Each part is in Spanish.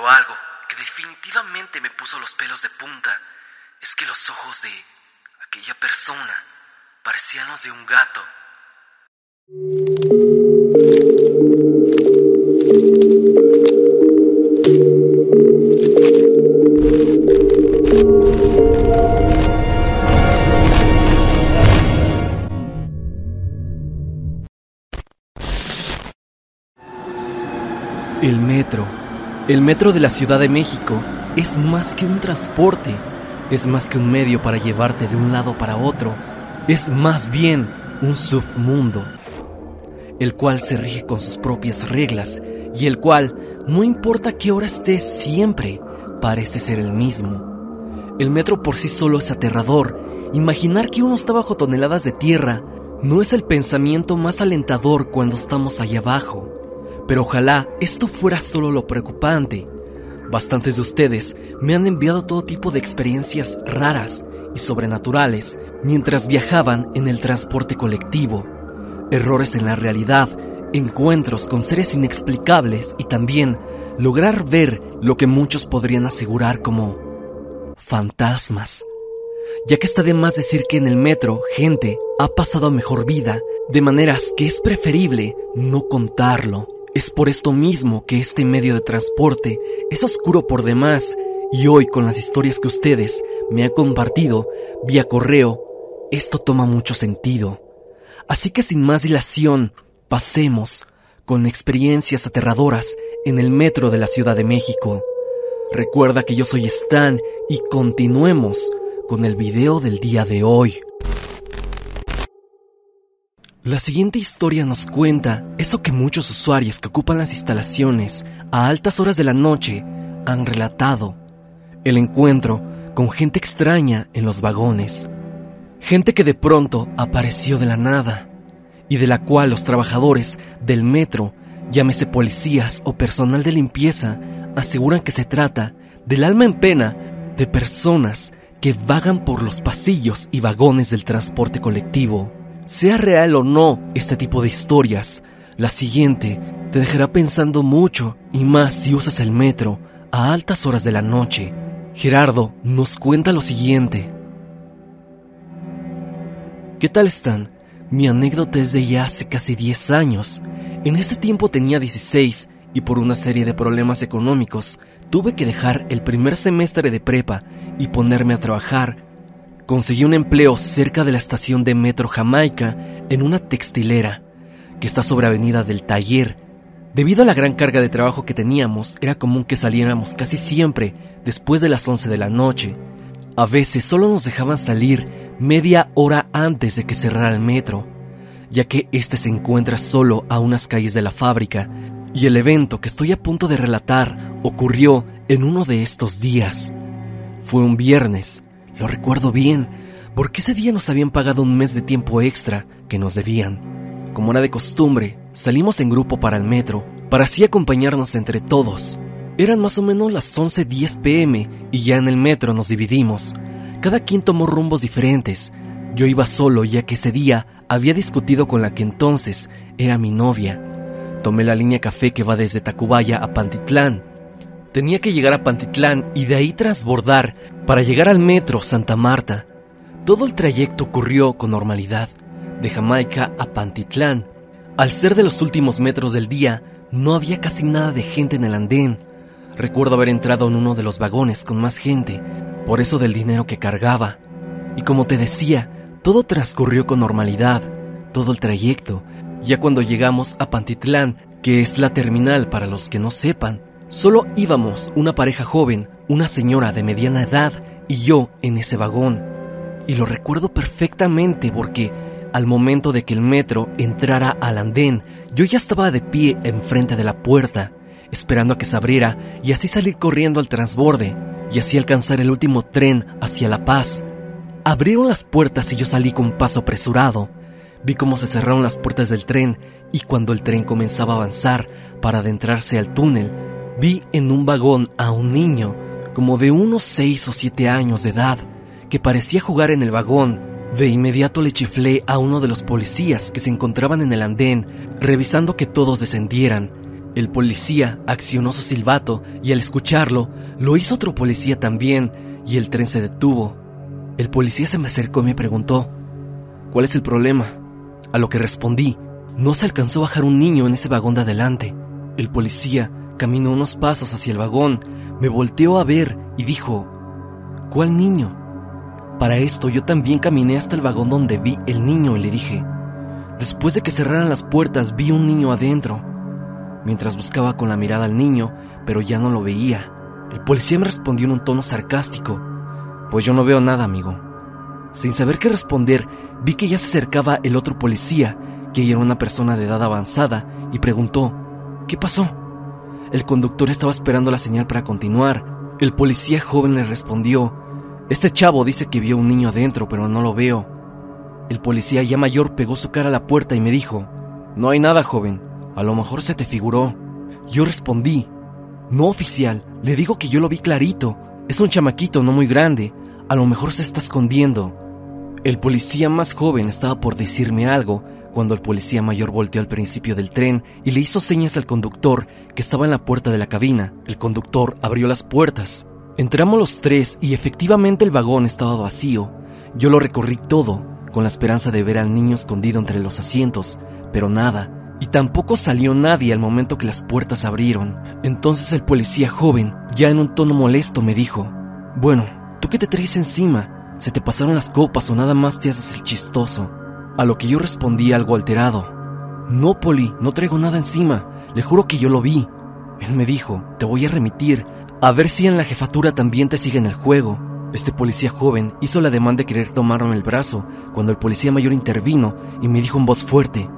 Pero algo que definitivamente me puso los pelos de punta es que los ojos de aquella persona parecían los de un gato. El metro de la Ciudad de México es más que un transporte, es más que un medio para llevarte de un lado para otro, es más bien un submundo, el cual se rige con sus propias reglas y el cual, no importa qué hora estés, siempre parece ser el mismo. El metro por sí solo es aterrador. Imaginar que uno está bajo toneladas de tierra no es el pensamiento más alentador cuando estamos allá abajo. Pero ojalá esto fuera solo lo preocupante. Bastantes de ustedes me han enviado todo tipo de experiencias raras y sobrenaturales mientras viajaban en el transporte colectivo. Errores en la realidad, encuentros con seres inexplicables y también lograr ver lo que muchos podrían asegurar como fantasmas. Ya que está de más decir que en el metro gente ha pasado a mejor vida, de maneras que es preferible no contarlo. Es por esto mismo que este medio de transporte es oscuro por demás y hoy con las historias que ustedes me han compartido vía correo, esto toma mucho sentido. Así que sin más dilación, pasemos con experiencias aterradoras en el metro de la Ciudad de México. Recuerda que yo soy Stan y continuemos con el video del día de hoy. La siguiente historia nos cuenta eso que muchos usuarios que ocupan las instalaciones a altas horas de la noche han relatado. El encuentro con gente extraña en los vagones. Gente que de pronto apareció de la nada y de la cual los trabajadores del metro, llámese policías o personal de limpieza, aseguran que se trata del alma en pena de personas que vagan por los pasillos y vagones del transporte colectivo. Sea real o no este tipo de historias, la siguiente te dejará pensando mucho y más si usas el metro a altas horas de la noche. Gerardo nos cuenta lo siguiente. ¿Qué tal están? Mi anécdota es de ya hace casi 10 años. En ese tiempo tenía 16 y por una serie de problemas económicos tuve que dejar el primer semestre de prepa y ponerme a trabajar Conseguí un empleo cerca de la estación de Metro Jamaica en una textilera que está sobre Avenida del Taller. Debido a la gran carga de trabajo que teníamos, era común que saliéramos casi siempre después de las 11 de la noche. A veces solo nos dejaban salir media hora antes de que cerrara el metro, ya que este se encuentra solo a unas calles de la fábrica, y el evento que estoy a punto de relatar ocurrió en uno de estos días. Fue un viernes, lo recuerdo bien, porque ese día nos habían pagado un mes de tiempo extra que nos debían. Como era de costumbre, salimos en grupo para el metro, para así acompañarnos entre todos. Eran más o menos las 11.10 pm y ya en el metro nos dividimos. Cada quien tomó rumbos diferentes. Yo iba solo ya que ese día había discutido con la que entonces era mi novia. Tomé la línea café que va desde Tacubaya a Pantitlán Tenía que llegar a Pantitlán y de ahí transbordar para llegar al metro Santa Marta. Todo el trayecto ocurrió con normalidad, de Jamaica a Pantitlán. Al ser de los últimos metros del día, no había casi nada de gente en el andén. Recuerdo haber entrado en uno de los vagones con más gente, por eso del dinero que cargaba. Y como te decía, todo transcurrió con normalidad, todo el trayecto. Ya cuando llegamos a Pantitlán, que es la terminal para los que no sepan, Solo íbamos una pareja joven, una señora de mediana edad y yo en ese vagón. Y lo recuerdo perfectamente porque al momento de que el metro entrara al andén, yo ya estaba de pie enfrente de la puerta, esperando a que se abriera y así salir corriendo al transborde y así alcanzar el último tren hacia La Paz. Abrieron las puertas y yo salí con paso apresurado. Vi cómo se cerraron las puertas del tren y cuando el tren comenzaba a avanzar para adentrarse al túnel, Vi en un vagón a un niño, como de unos seis o siete años de edad, que parecía jugar en el vagón. De inmediato le chiflé a uno de los policías que se encontraban en el andén, revisando que todos descendieran. El policía accionó su silbato y al escucharlo, lo hizo otro policía también y el tren se detuvo. El policía se me acercó y me preguntó, ¿cuál es el problema? A lo que respondí, no se alcanzó a bajar un niño en ese vagón de adelante. El policía caminó unos pasos hacia el vagón, me volteó a ver y dijo, ¿cuál niño? Para esto yo también caminé hasta el vagón donde vi el niño y le dije, después de que cerraran las puertas vi un niño adentro. Mientras buscaba con la mirada al niño, pero ya no lo veía. El policía me respondió en un tono sarcástico, pues yo no veo nada, amigo. Sin saber qué responder, vi que ya se acercaba el otro policía, que era una persona de edad avanzada, y preguntó, ¿qué pasó? El conductor estaba esperando la señal para continuar. El policía joven le respondió, este chavo dice que vio un niño adentro, pero no lo veo. El policía ya mayor pegó su cara a la puerta y me dijo, no hay nada, joven, a lo mejor se te figuró. Yo respondí, no oficial, le digo que yo lo vi clarito, es un chamaquito no muy grande, a lo mejor se está escondiendo. El policía más joven estaba por decirme algo cuando el policía mayor volteó al principio del tren y le hizo señas al conductor que estaba en la puerta de la cabina. El conductor abrió las puertas. Entramos los tres y efectivamente el vagón estaba vacío. Yo lo recorrí todo, con la esperanza de ver al niño escondido entre los asientos, pero nada, y tampoco salió nadie al momento que las puertas abrieron. Entonces el policía joven, ya en un tono molesto, me dijo, Bueno, ¿tú qué te traes encima? ¿Se te pasaron las copas o nada más te haces el chistoso? A lo que yo respondí algo alterado. No, Poli, no traigo nada encima. Le juro que yo lo vi. Él me dijo, te voy a remitir, a ver si en la jefatura también te siguen el juego. Este policía joven hizo la demanda de querer tomarme el brazo cuando el policía mayor intervino y me dijo en voz fuerte,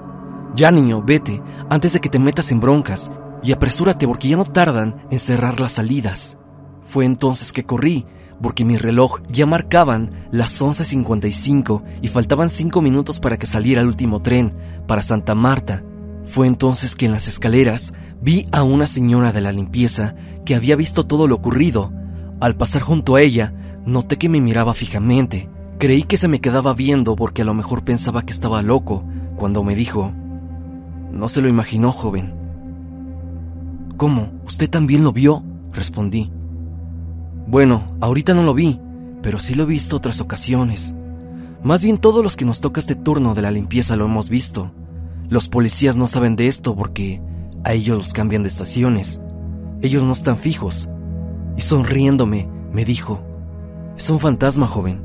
Ya niño, vete, antes de que te metas en broncas, y apresúrate porque ya no tardan en cerrar las salidas. Fue entonces que corrí porque mi reloj ya marcaban las 11.55 y faltaban 5 minutos para que saliera el último tren para Santa Marta. Fue entonces que en las escaleras vi a una señora de la limpieza que había visto todo lo ocurrido. Al pasar junto a ella, noté que me miraba fijamente. Creí que se me quedaba viendo porque a lo mejor pensaba que estaba loco cuando me dijo, No se lo imaginó, joven. ¿Cómo? ¿Usted también lo vio? Respondí. Bueno, ahorita no lo vi, pero sí lo he visto otras ocasiones. Más bien todos los que nos toca este turno de la limpieza lo hemos visto. Los policías no saben de esto porque a ellos los cambian de estaciones. Ellos no están fijos. Y sonriéndome, me dijo, es un fantasma joven.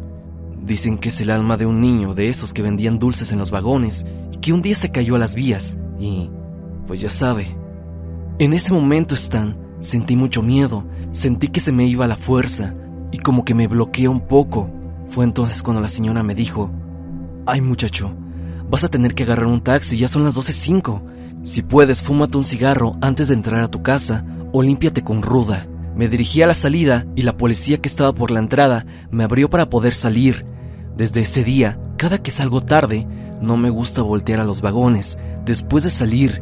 Dicen que es el alma de un niño de esos que vendían dulces en los vagones y que un día se cayó a las vías y, pues ya sabe. En ese momento, Stan, Sentí mucho miedo, sentí que se me iba la fuerza y como que me bloqueé un poco. Fue entonces cuando la señora me dijo, ay muchacho, vas a tener que agarrar un taxi, ya son las 12.05. Si puedes, fúmate un cigarro antes de entrar a tu casa o límpiate con ruda. Me dirigí a la salida y la policía que estaba por la entrada me abrió para poder salir. Desde ese día, cada que salgo tarde, no me gusta voltear a los vagones. Después de salir,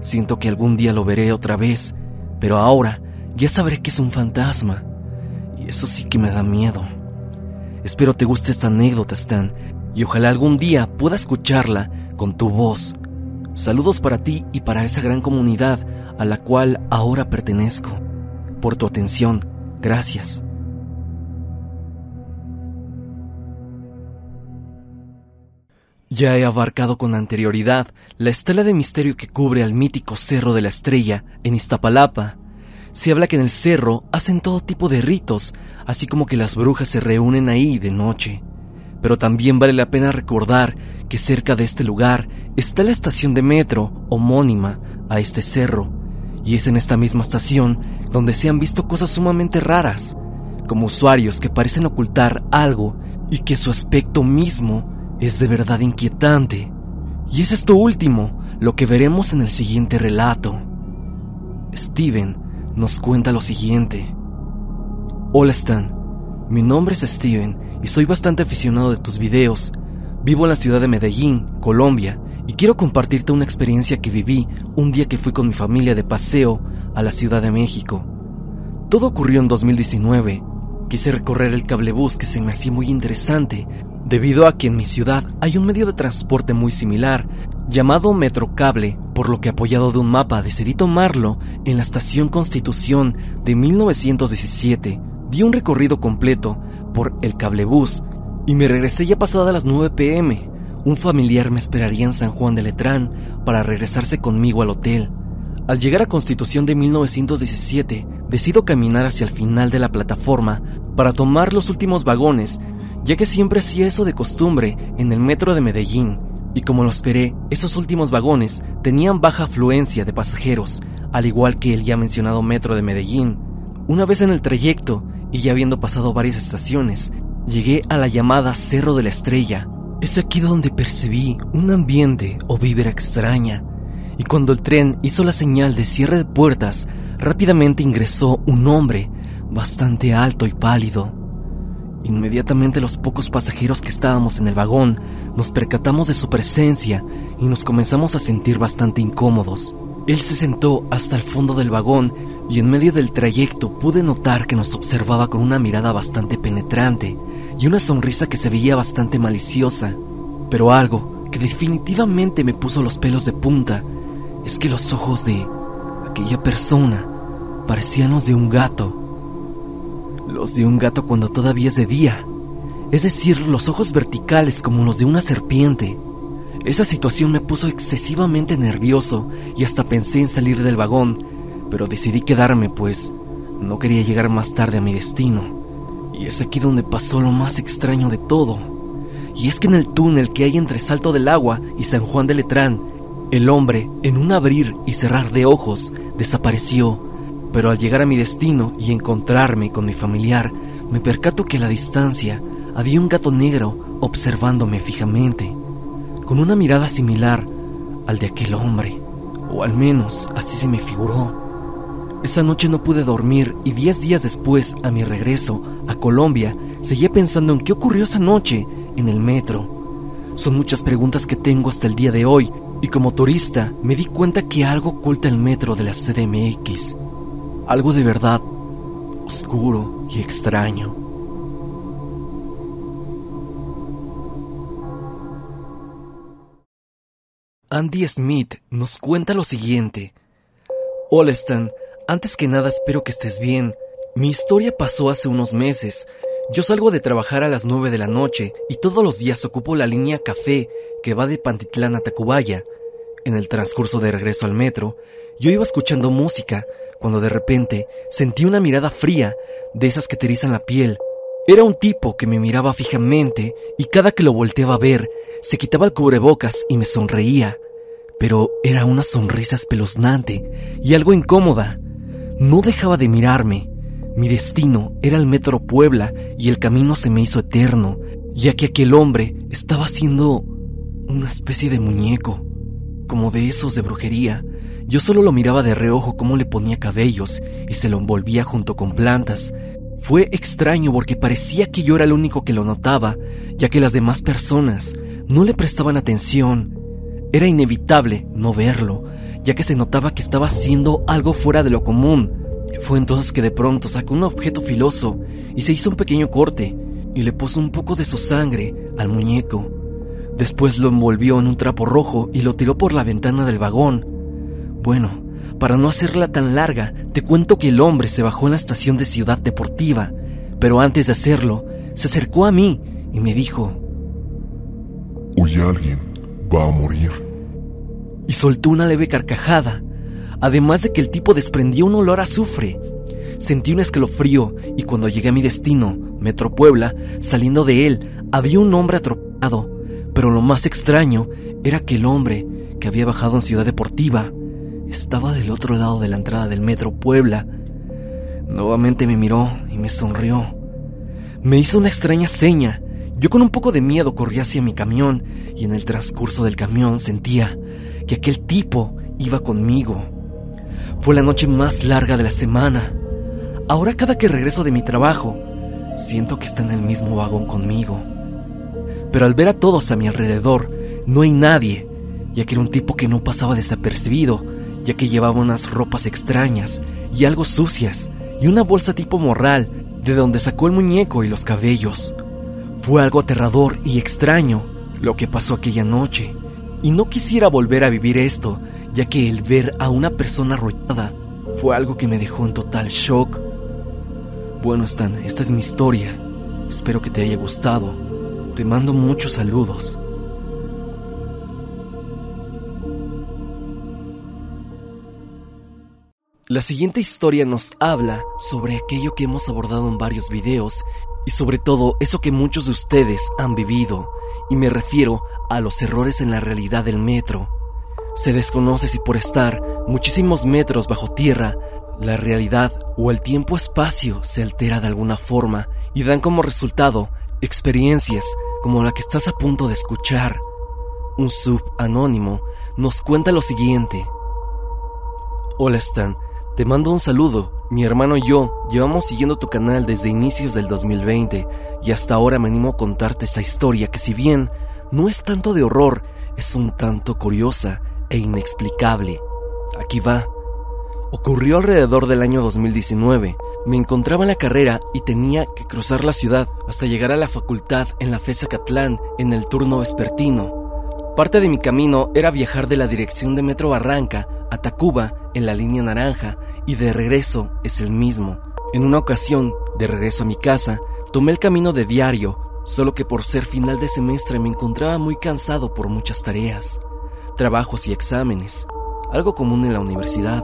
siento que algún día lo veré otra vez pero ahora ya sabré que es un fantasma. Y eso sí que me da miedo. Espero te guste esta anécdota, Stan, y ojalá algún día pueda escucharla con tu voz. Saludos para ti y para esa gran comunidad a la cual ahora pertenezco. Por tu atención, gracias. Ya he abarcado con anterioridad la estela de misterio que cubre al mítico Cerro de la Estrella en Iztapalapa. Se habla que en el cerro hacen todo tipo de ritos, así como que las brujas se reúnen ahí de noche. Pero también vale la pena recordar que cerca de este lugar está la estación de metro homónima a este cerro, y es en esta misma estación donde se han visto cosas sumamente raras, como usuarios que parecen ocultar algo y que su aspecto mismo es de verdad inquietante. Y es esto último lo que veremos en el siguiente relato. Steven nos cuenta lo siguiente. Hola Stan, mi nombre es Steven y soy bastante aficionado de tus videos. Vivo en la ciudad de Medellín, Colombia, y quiero compartirte una experiencia que viví un día que fui con mi familia de paseo a la Ciudad de México. Todo ocurrió en 2019. Quise recorrer el cablebús que se me hacía muy interesante debido a que en mi ciudad hay un medio de transporte muy similar, llamado Metrocable, por lo que apoyado de un mapa decidí tomarlo en la estación Constitución de 1917. Di un recorrido completo por el cablebús y me regresé ya pasada las 9 pm. Un familiar me esperaría en San Juan de Letrán para regresarse conmigo al hotel. Al llegar a Constitución de 1917, decido caminar hacia el final de la plataforma para tomar los últimos vagones, ya que siempre hacía eso de costumbre en el metro de Medellín. Y como lo esperé, esos últimos vagones tenían baja afluencia de pasajeros, al igual que el ya mencionado metro de Medellín. Una vez en el trayecto, y ya habiendo pasado varias estaciones, llegué a la llamada Cerro de la Estrella. Es aquí donde percibí un ambiente o vibra extraña, y cuando el tren hizo la señal de cierre de puertas, rápidamente ingresó un hombre bastante alto y pálido. Inmediatamente los pocos pasajeros que estábamos en el vagón nos percatamos de su presencia y nos comenzamos a sentir bastante incómodos. Él se sentó hasta el fondo del vagón y en medio del trayecto pude notar que nos observaba con una mirada bastante penetrante y una sonrisa que se veía bastante maliciosa. Pero algo que definitivamente me puso los pelos de punta es que los ojos de aquella persona parecían los de un gato. Los de un gato cuando todavía es de día. Es decir, los ojos verticales como los de una serpiente. Esa situación me puso excesivamente nervioso y hasta pensé en salir del vagón, pero decidí quedarme pues no quería llegar más tarde a mi destino. Y es aquí donde pasó lo más extraño de todo. Y es que en el túnel que hay entre Salto del Agua y San Juan de Letrán, el hombre, en un abrir y cerrar de ojos, desapareció. Pero al llegar a mi destino y encontrarme con mi familiar, me percato que a la distancia había un gato negro observándome fijamente con una mirada similar al de aquel hombre, o al menos así se me figuró. Esa noche no pude dormir y diez días después, a mi regreso a Colombia, seguía pensando en qué ocurrió esa noche en el metro. Son muchas preguntas que tengo hasta el día de hoy y como turista me di cuenta que algo oculta el metro de la CDMX. Algo de verdad oscuro y extraño. Andy Smith nos cuenta lo siguiente. Hola Stan, antes que nada espero que estés bien. Mi historia pasó hace unos meses. Yo salgo de trabajar a las 9 de la noche y todos los días ocupo la línea café que va de Pantitlán a Tacubaya. En el transcurso de regreso al metro, yo iba escuchando música cuando de repente sentí una mirada fría de esas que te la piel. Era un tipo que me miraba fijamente y cada que lo volteaba a ver se quitaba el cubrebocas y me sonreía, pero era una sonrisa espeluznante y algo incómoda. No dejaba de mirarme. Mi destino era el metro Puebla y el camino se me hizo eterno, ya que aquel hombre estaba haciendo una especie de muñeco, como de esos de brujería. Yo solo lo miraba de reojo cómo le ponía cabellos y se lo envolvía junto con plantas. Fue extraño porque parecía que yo era el único que lo notaba, ya que las demás personas no le prestaban atención. Era inevitable no verlo, ya que se notaba que estaba haciendo algo fuera de lo común. Fue entonces que de pronto sacó un objeto filoso y se hizo un pequeño corte y le puso un poco de su sangre al muñeco. Después lo envolvió en un trapo rojo y lo tiró por la ventana del vagón. Bueno, para no hacerla tan larga, te cuento que el hombre se bajó en la estación de Ciudad Deportiva, pero antes de hacerlo, se acercó a mí y me dijo, Hoy alguien va a morir. Y soltó una leve carcajada, además de que el tipo desprendía un olor a azufre. Sentí un escalofrío y cuando llegué a mi destino, Metro Puebla, saliendo de él, había un hombre atropellado, pero lo más extraño era que el hombre que había bajado en Ciudad Deportiva estaba del otro lado de la entrada del Metro Puebla. Nuevamente me miró y me sonrió. Me hizo una extraña seña yo con un poco de miedo corrí hacia mi camión y en el transcurso del camión sentía que aquel tipo iba conmigo. Fue la noche más larga de la semana. Ahora cada que regreso de mi trabajo, siento que está en el mismo vagón conmigo. Pero al ver a todos a mi alrededor, no hay nadie, ya que era un tipo que no pasaba desapercibido, ya que llevaba unas ropas extrañas y algo sucias, y una bolsa tipo morral, de donde sacó el muñeco y los cabellos. Fue algo aterrador y extraño lo que pasó aquella noche, y no quisiera volver a vivir esto, ya que el ver a una persona arrollada fue algo que me dejó en total shock. Bueno, Stan, esta es mi historia. Espero que te haya gustado. Te mando muchos saludos. La siguiente historia nos habla sobre aquello que hemos abordado en varios videos y sobre todo eso que muchos de ustedes han vivido, y me refiero a los errores en la realidad del metro. Se desconoce si por estar muchísimos metros bajo tierra, la realidad o el tiempo-espacio se altera de alguna forma y dan como resultado experiencias como la que estás a punto de escuchar. Un sub anónimo nos cuenta lo siguiente. Hola Stan, te mando un saludo. Mi hermano y yo llevamos siguiendo tu canal desde inicios del 2020 y hasta ahora me animo a contarte esa historia que si bien no es tanto de horror, es un tanto curiosa e inexplicable. Aquí va. Ocurrió alrededor del año 2019. Me encontraba en la carrera y tenía que cruzar la ciudad hasta llegar a la facultad en la FESA Catlán en el turno vespertino. Parte de mi camino era viajar de la dirección de Metro Barranca a Tacuba en la línea naranja y de regreso es el mismo. En una ocasión, de regreso a mi casa, tomé el camino de diario, solo que por ser final de semestre me encontraba muy cansado por muchas tareas, trabajos y exámenes, algo común en la universidad,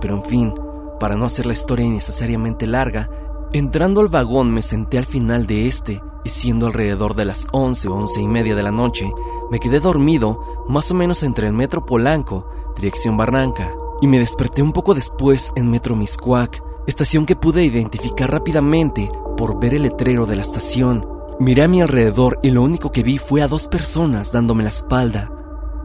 pero en fin, para no hacer la historia innecesariamente larga, entrando al vagón me senté al final de este y siendo alrededor de las 11 o 11 y media de la noche, me quedé dormido más o menos entre el metro Polanco, dirección Barranca, y me desperté un poco después en Metro Miscuac, estación que pude identificar rápidamente por ver el letrero de la estación. Miré a mi alrededor y lo único que vi fue a dos personas dándome la espalda.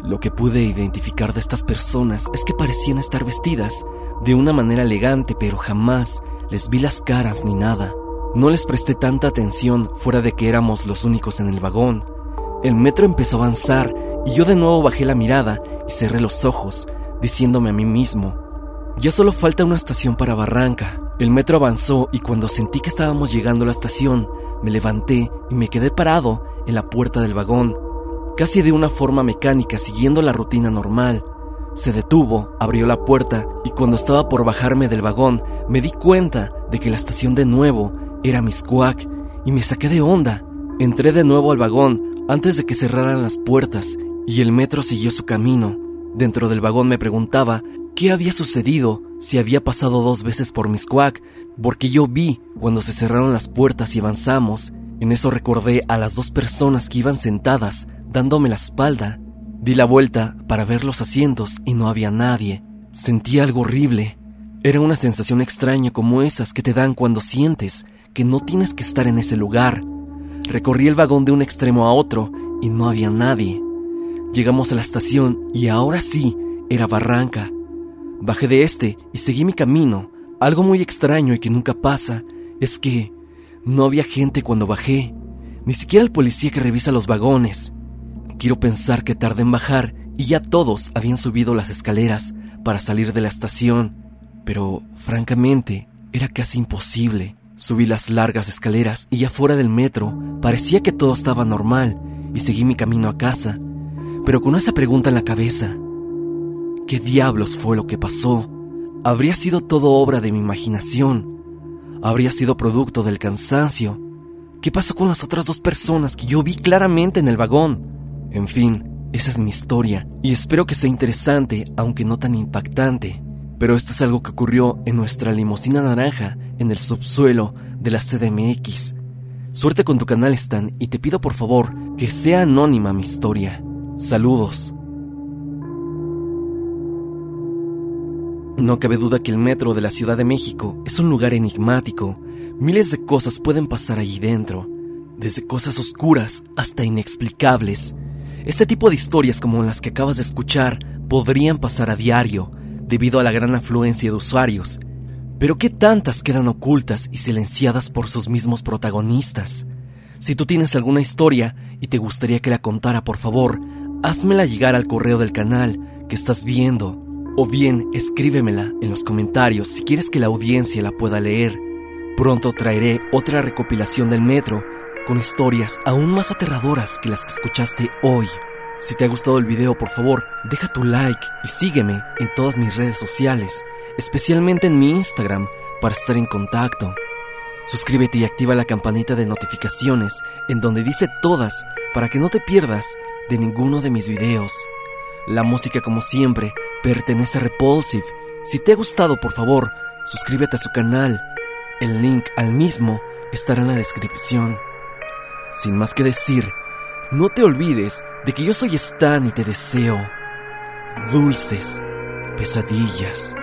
Lo que pude identificar de estas personas es que parecían estar vestidas de una manera elegante, pero jamás les vi las caras ni nada. No les presté tanta atención fuera de que éramos los únicos en el vagón. El metro empezó a avanzar y yo de nuevo bajé la mirada y cerré los ojos, diciéndome a mí mismo, ya solo falta una estación para Barranca. El metro avanzó y cuando sentí que estábamos llegando a la estación, me levanté y me quedé parado en la puerta del vagón, casi de una forma mecánica, siguiendo la rutina normal. Se detuvo, abrió la puerta y cuando estaba por bajarme del vagón, me di cuenta de que la estación de nuevo era Miscuac y me saqué de onda. Entré de nuevo al vagón antes de que cerraran las puertas y el metro siguió su camino. Dentro del vagón me preguntaba qué había sucedido si había pasado dos veces por Miscuac, porque yo vi cuando se cerraron las puertas y avanzamos. En eso recordé a las dos personas que iban sentadas, dándome la espalda. Di la vuelta para ver los asientos y no había nadie. Sentí algo horrible. Era una sensación extraña como esas que te dan cuando sientes que no tienes que estar en ese lugar. Recorrí el vagón de un extremo a otro y no había nadie. Llegamos a la estación y ahora sí, era Barranca. Bajé de este y seguí mi camino. Algo muy extraño y que nunca pasa es que no había gente cuando bajé, ni siquiera el policía que revisa los vagones. Quiero pensar que tardé en bajar y ya todos habían subido las escaleras para salir de la estación, pero francamente era casi imposible. Subí las largas escaleras y ya fuera del metro parecía que todo estaba normal y seguí mi camino a casa pero con esa pregunta en la cabeza. ¿Qué diablos fue lo que pasó? ¿Habría sido todo obra de mi imaginación? ¿Habría sido producto del cansancio? ¿Qué pasó con las otras dos personas que yo vi claramente en el vagón? En fin, esa es mi historia y espero que sea interesante, aunque no tan impactante. Pero esto es algo que ocurrió en nuestra limusina naranja en el subsuelo de la CDMX. Suerte con tu canal Stan y te pido por favor que sea anónima mi historia. Saludos. No cabe duda que el metro de la Ciudad de México es un lugar enigmático. Miles de cosas pueden pasar allí dentro, desde cosas oscuras hasta inexplicables. Este tipo de historias como las que acabas de escuchar podrían pasar a diario, debido a la gran afluencia de usuarios. Pero ¿qué tantas quedan ocultas y silenciadas por sus mismos protagonistas? Si tú tienes alguna historia y te gustaría que la contara, por favor, házmela llegar al correo del canal que estás viendo o bien escríbemela en los comentarios si quieres que la audiencia la pueda leer. Pronto traeré otra recopilación del metro con historias aún más aterradoras que las que escuchaste hoy. Si te ha gustado el video, por favor, deja tu like y sígueme en todas mis redes sociales, especialmente en mi Instagram, para estar en contacto. Suscríbete y activa la campanita de notificaciones en donde dice todas para que no te pierdas de ninguno de mis videos. La música, como siempre, pertenece a Repulsive. Si te ha gustado, por favor, suscríbete a su canal. El link al mismo estará en la descripción. Sin más que decir, no te olvides de que yo soy Stan y te deseo dulces pesadillas.